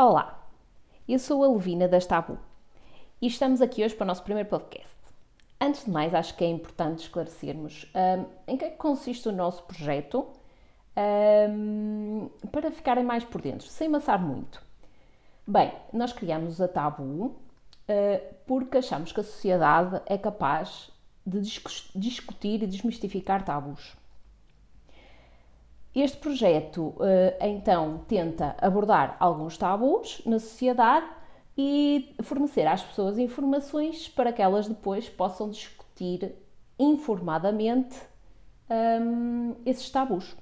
Olá, eu sou a Levina das Tabu e estamos aqui hoje para o nosso primeiro podcast. Antes de mais, acho que é importante esclarecermos um, em que é que consiste o nosso projeto um, para ficarem mais por dentro, sem amassar muito. Bem, nós criamos a Tabu uh, porque achamos que a sociedade é capaz de discutir e desmistificar tabus. Este projeto eh, então tenta abordar alguns tabus na sociedade e fornecer às pessoas informações para que elas depois possam discutir informadamente um, esses tabus.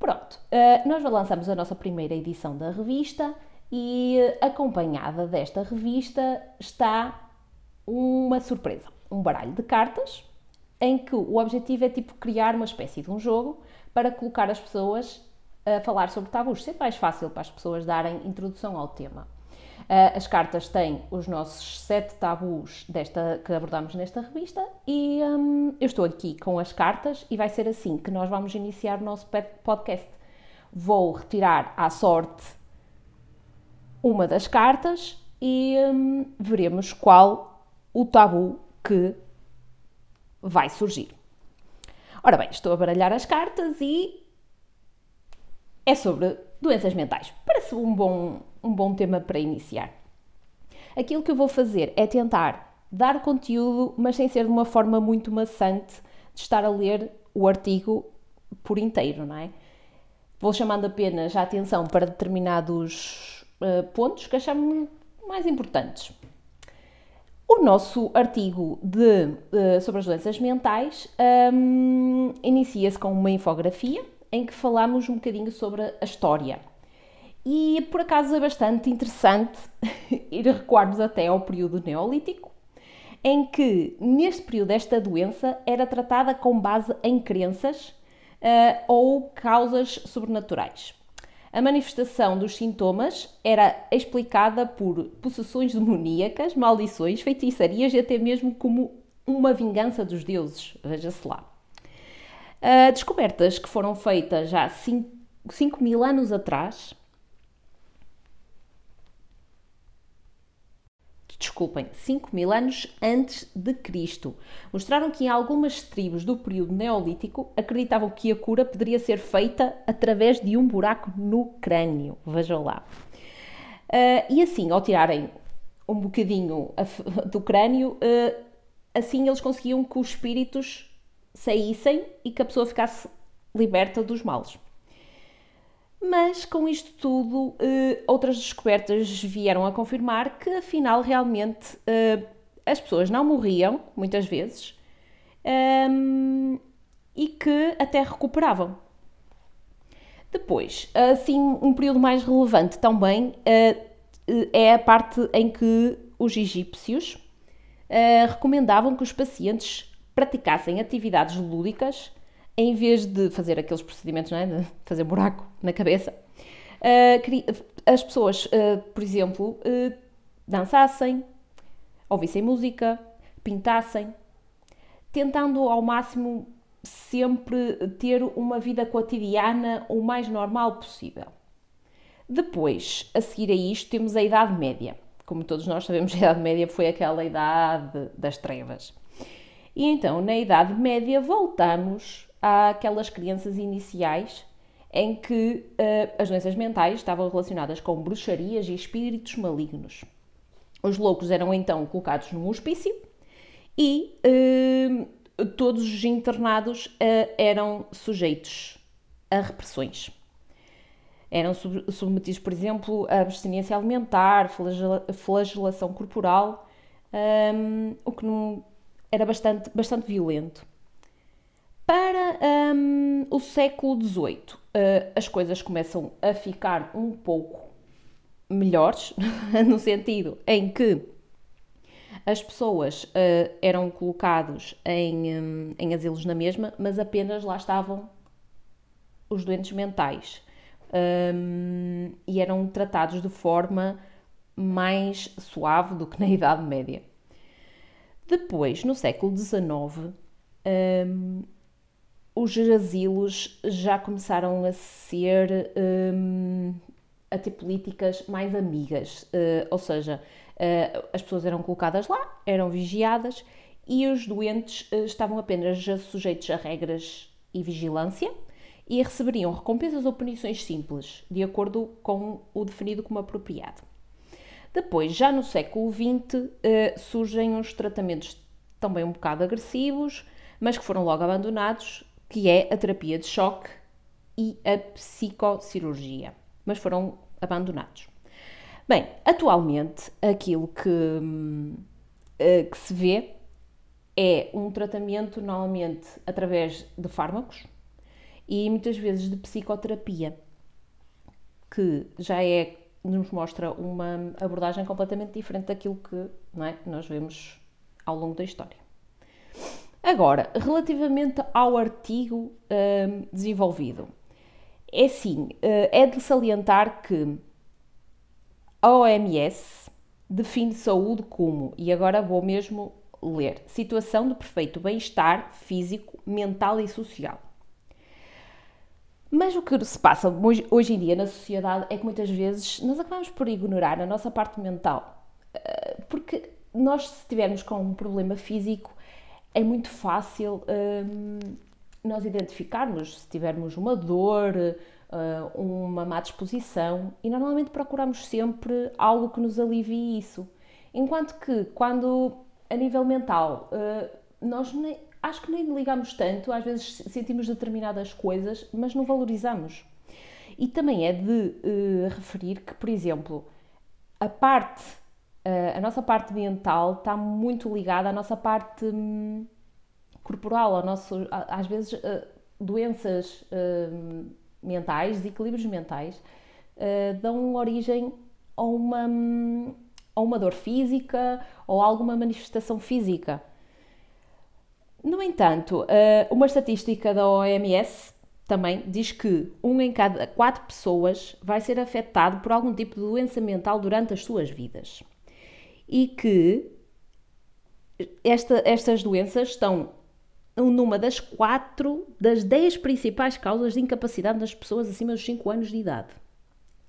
Pronto, uh, nós lançamos a nossa primeira edição da revista e acompanhada desta revista está uma surpresa, um baralho de cartas em que o objetivo é tipo criar uma espécie de um jogo para colocar as pessoas a falar sobre tabus, ser mais fácil para as pessoas darem introdução ao tema. Ah, as cartas têm os nossos sete tabus desta, que abordamos nesta revista e hum, eu estou aqui com as cartas e vai ser assim que nós vamos iniciar o nosso podcast. Vou retirar à sorte uma das cartas e hum, veremos qual o tabu que vai surgir. Ora bem, estou a baralhar as cartas e é sobre doenças mentais. Parece um bom, um bom tema para iniciar. Aquilo que eu vou fazer é tentar dar conteúdo, mas sem ser de uma forma muito maçante de estar a ler o artigo por inteiro, não é? Vou chamando apenas a atenção para determinados uh, pontos que achamos mais importantes. O nosso artigo de, uh, sobre as doenças mentais um, inicia-se com uma infografia em que falamos um bocadinho sobre a história. E por acaso é bastante interessante ir recuarmos até ao período neolítico, em que neste período esta doença era tratada com base em crenças uh, ou causas sobrenaturais. A manifestação dos sintomas era explicada por possessões demoníacas, maldições, feitiçarias e até mesmo como uma vingança dos deuses. Veja-se lá. Uh, descobertas que foram feitas já 5 mil anos atrás desculpem, 5 mil anos antes de Cristo. Mostraram que em algumas tribos do período neolítico acreditavam que a cura poderia ser feita através de um buraco no crânio. Vejam lá. Uh, e assim, ao tirarem um bocadinho do crânio, uh, assim eles conseguiam que os espíritos saíssem e que a pessoa ficasse liberta dos males. Mas com isto tudo, uh, outras descobertas vieram a confirmar que afinal realmente uh, as pessoas não morriam, muitas vezes, ehm, e que até recuperavam. Depois, assim, um período mais relevante também uh, é a parte em que os egípcios recomendavam que os pacientes praticassem atividades lúdicas em vez de fazer aqueles procedimentos, é? de fazer buraco na cabeça, uh, as pessoas, uh, por exemplo, uh, dançassem, ouvissem música, pintassem, tentando ao máximo sempre ter uma vida cotidiana o mais normal possível. Depois, a seguir a isto, temos a Idade Média. Como todos nós sabemos, a Idade Média foi aquela idade das trevas. E então, na Idade Média, voltamos àquelas crianças iniciais em que uh, as doenças mentais estavam relacionadas com bruxarias e espíritos malignos. Os loucos eram então colocados num hospício e uh, todos os internados uh, eram sujeitos a repressões. Eram submetidos, por exemplo, a abstinência alimentar, flagelação corporal, um, ehm, o que não, era bastante, bastante violento. Para um, o século XVIII, uh, as coisas começam a ficar um pouco melhores, no sentido em que as pessoas uh, eram colocados em, um, em asilos na mesma, mas apenas lá estavam os doentes mentais um, e eram tratados de forma mais suave do que na Idade Média. Depois, no século XIX, um, os asilos já começaram a ser um, a ter políticas mais amigas, uh, ou seja, uh, as pessoas eram colocadas lá, eram vigiadas e os doentes uh, estavam apenas sujeitos a regras e vigilância e receberiam recompensas ou punições simples, de acordo com o definido como apropriado. Depois, já no século XX, surgem uns tratamentos também um bocado agressivos, mas que foram logo abandonados, que é a terapia de choque e a psicocirurgia, mas foram abandonados. Bem, atualmente aquilo que, eh, que se vê é um tratamento normalmente através de fármacos e muitas vezes de psicoterapia, que já é nos mostra uma abordagem completamente diferente daquilo que é, nós vemos ao longo da história. Agora, relativamente ao artigo hum, desenvolvido, é sim, eh, é de salientar que a OMS define saúde como, e agora vou mesmo ler, situação de perfeito bem-estar físico, mental e social. Mas o que se passa hoje em dia na sociedade é que muitas vezes nós acabamos por ignorar a nossa parte mental. Eh, porque nós, se tivermos com um problema físico, é muito fácil hum, nós identificarmos se tivermos uma dor, eh, uma má disposição e normalmente procuramos sempre algo que nos alivie isso. Enquanto que quando a nível mental eh, nós nem, acho que nem ligamos tanto, às vezes sentimos determinadas coisas, mas não valorizamos. E também é de uh, referir que, por exemplo, a parte, a nossa parte mental está muito ligada à nossa parte um, corporal, ao nosso, às vezes uh, doenças hum, mentais, desequilíbrios mentais, uh, dão origem a uma, a uma dor física ou alguma manifestação física. No entanto, uh, uma estatística da OMS também diz que um em cada quatro pessoas vai ser afetado por algum tipo de doença mental durante as suas vidas. E que esta, estas doenças estão numa das quatro das dez principais causas de incapacidade das pessoas acima dos 5 anos de idade.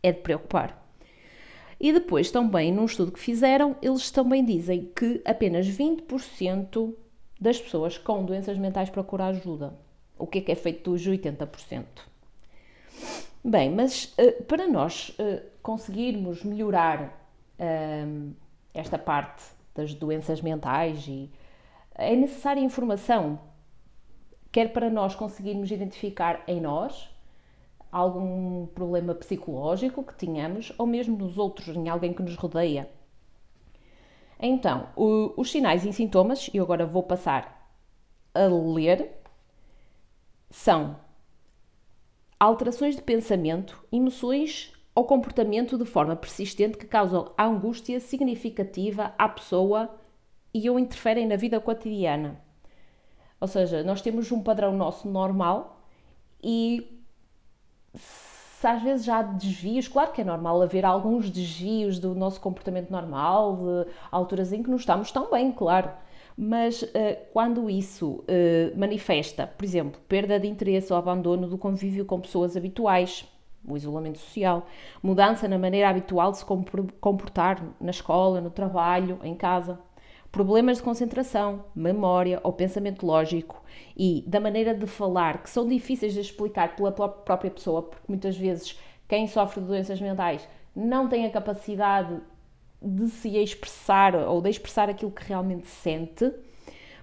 É de preocupar. E depois, também, num estudo que fizeram, eles também dizem que apenas 20% das pessoas com doenças mentais procuram ajuda. O que é que é feito dos 80%? Bem, mas uh, para nós uh, conseguirmos melhorar uh, esta parte das doenças mentais e é necessária informação quer para nós conseguirmos identificar em nós algum problema psicológico que tenhamos, ou mesmo nos outros, em alguém que nos rodeia. Então, o, os sinais e sintomas, e agora vou passar a ler, são alterações de pensamento, emoções ou comportamento de forma persistente que causam angústia significativa à pessoa e ou interferem na vida cotidiana ou seja, nós temos um padrão nosso normal e se às vezes já há desvios, claro que é normal haver alguns desvios do nosso comportamento normal, de alturas em que não estamos tão bem, claro. Mas uh, quando isso uh, manifesta, por exemplo, perda de interesse ou abandono do convívio com pessoas habituais, o isolamento social, mudança na maneira habitual de se comportar na escola, no trabalho, em casa, problemas de concentração, memória ou pensamento lógico e da maneira de falar que são difíceis de explicar pela própria pessoa, porque muitas vezes quem sofre de doenças mentais não tem a capacidade de se expressar ou de expressar aquilo que realmente sente,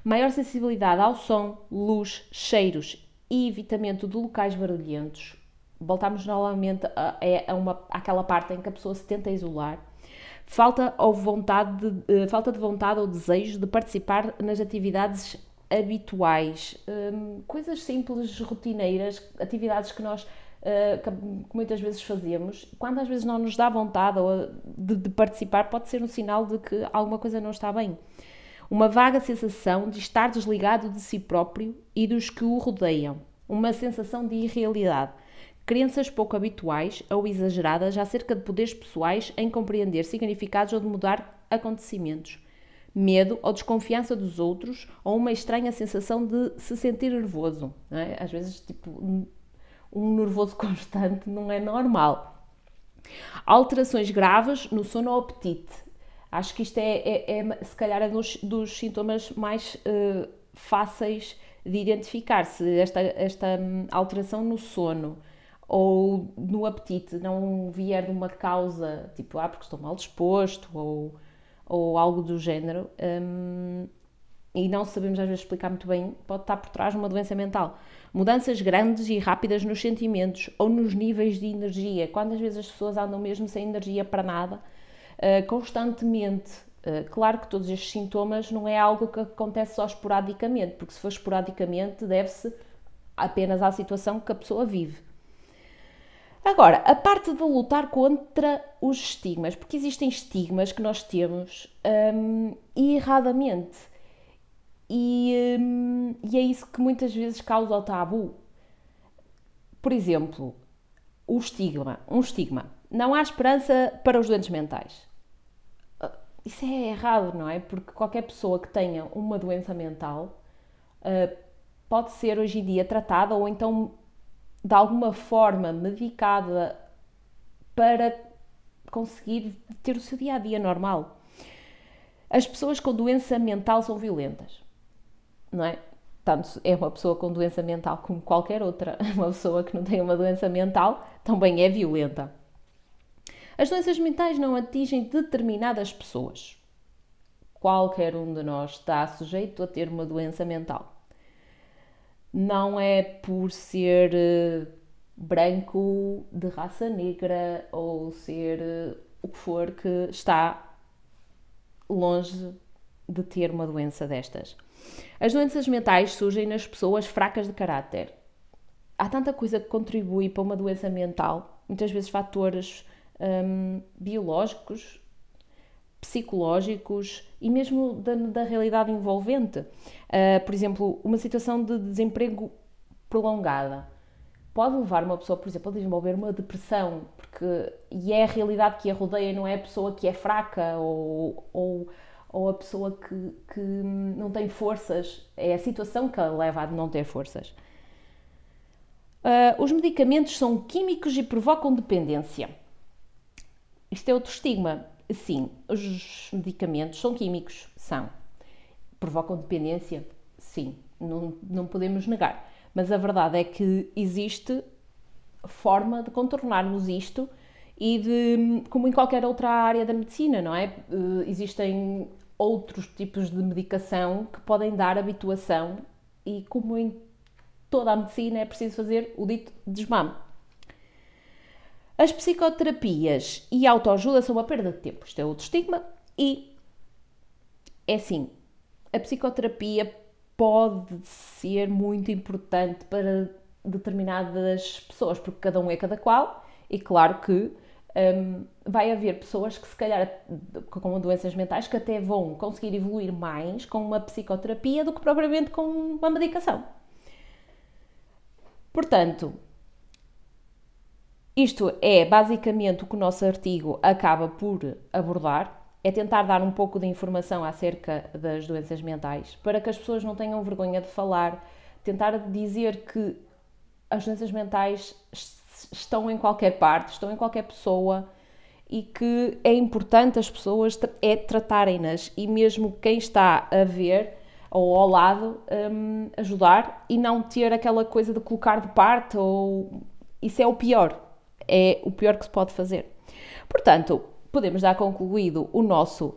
maior sensibilidade ao som, luz, cheiros e evitamento de locais barulhentos. Voltamos novamente a, a, uma, àquela parte em que a pessoa se tenta isolar falta, ou vontade de, uh, falta de vontade ou desejo de participar nas atividades habituais, um, coisas simples, rotineiras, atividades que nós uh, que muitas vezes fazemos. Quando às vezes não nos dá vontade de, de participar, pode ser um sinal de que alguma coisa não está bem. Uma vaga sensação de estar desligado de si próprio e dos que o rodeiam. Uma sensação de irrealidade crenças pouco habituais ou exageradas acerca de poderes pessoais em compreender significados ou de mudar acontecimentos, medo ou desconfiança dos outros ou uma estranha sensação de se sentir nervoso. É? Às vezes, tipo, um nervoso constante não é normal. Alterações graves no sono ou apetite. Acho que isto é, é, é se calhar, é dos, dos sintomas mais uh, fáceis de identificar. Se esta, esta hum, alteração no sono ou no apetite não vier de uma causa, tipo, ah, porque estou mal disposto ou, ou algo do género, hum, e não sabemos às vezes explicar muito bem, pode estar por trás de uma doença mental. Mudanças grandes e rápidas nos sentimentos ou nos níveis de energia. Quando às vezes as pessoas andam mesmo sem energia para nada, uh, constantemente. Uh, claro que todos estes sintomas não é algo que acontece só esporadicamente, porque se for esporadicamente deve-se apenas à situação que a pessoa vive. Agora, a parte de lutar contra os estigmas, porque existem estigmas que nós temos um, erradamente e, hum, e é isso que muitas vezes causa o tabu. Por exemplo, o estigma, um estigma. Não há esperança para os doentes mentais. Ah, isso é errado, não é? Porque qualquer pessoa que tenha uma doença mental uh, pode ser hoje em dia tratada ou então de alguma forma medicada para conseguir ter o seu dia a dia normal. As pessoas com doença mental são violentas não é? Tanto é uma pessoa com doença mental como qualquer outra. Uma pessoa que não tem uma doença mental também é violenta. As doenças mentais não atingem determinadas pessoas. Qualquer um de nós está sujeito a ter uma doença mental. Não é por ser eh, branco, de raça negra ou ser eh, o que for que está longe de ter uma doença destas. As doenças mentais surgem nas pessoas fracas de caráter. Há tanta coisa que contribui para uma doença mental, muitas vezes fatores hum, biológicos, psicológicos e mesmo da, da realidade envolvente. Uh, por exemplo, uma situação de desemprego prolongada pode levar uma pessoa, por exemplo, a desenvolver uma depressão, porque e é a realidade que a rodeia, não é a pessoa que é fraca ou, ou ou a pessoa que, que não tem forças, é a situação que a leva a não ter forças. Uh, os medicamentos são químicos e provocam dependência. Isto é outro estigma. Sim, os medicamentos são químicos, são. Provocam dependência? Sim, não, não podemos negar. Mas a verdade é que existe forma de contornarmos isto e de, como em qualquer outra área da medicina, não é? Uh, existem outros tipos de medicação que podem dar habituação e como em toda a medicina é preciso fazer o dito desmame. As psicoterapias e autoajuda são uma perda de tempo. Isto é outro estigma e é assim, a psicoterapia pode ser muito importante para determinadas pessoas, porque cada um é cada qual, e claro que um, vai haver pessoas que se calhar com doenças mentais que até vão conseguir evoluir mais com uma psicoterapia do que propriamente com uma medicação. Portanto, isto é basicamente o que o nosso artigo acaba por abordar, é tentar dar um pouco de informação acerca das doenças mentais, para que as pessoas não tenham vergonha de falar, tentar dizer que as doenças mentais estão em qualquer parte, estão em qualquer pessoa e que é importante as pessoas é tratarem-nas e mesmo quem está a ver ou ao lado um, ajudar e não ter aquela coisa de colocar de parte ou isso é o pior, é o pior que se pode fazer. Portanto, podemos dar concluído o nosso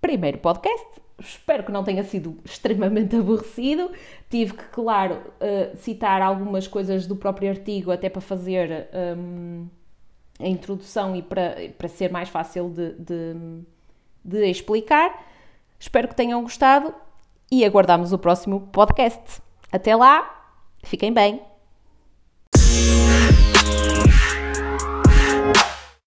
primeiro podcast espero que não tenha sido extremamente aborrecido. Tive que, claro, uh, citar algumas coisas do próprio artigo até para fazer um, a introdução e para, para ser mais fácil de, de, de explicar. Espero que tenham gostado e aguardamos o próximo podcast. Até lá, fiquem bem!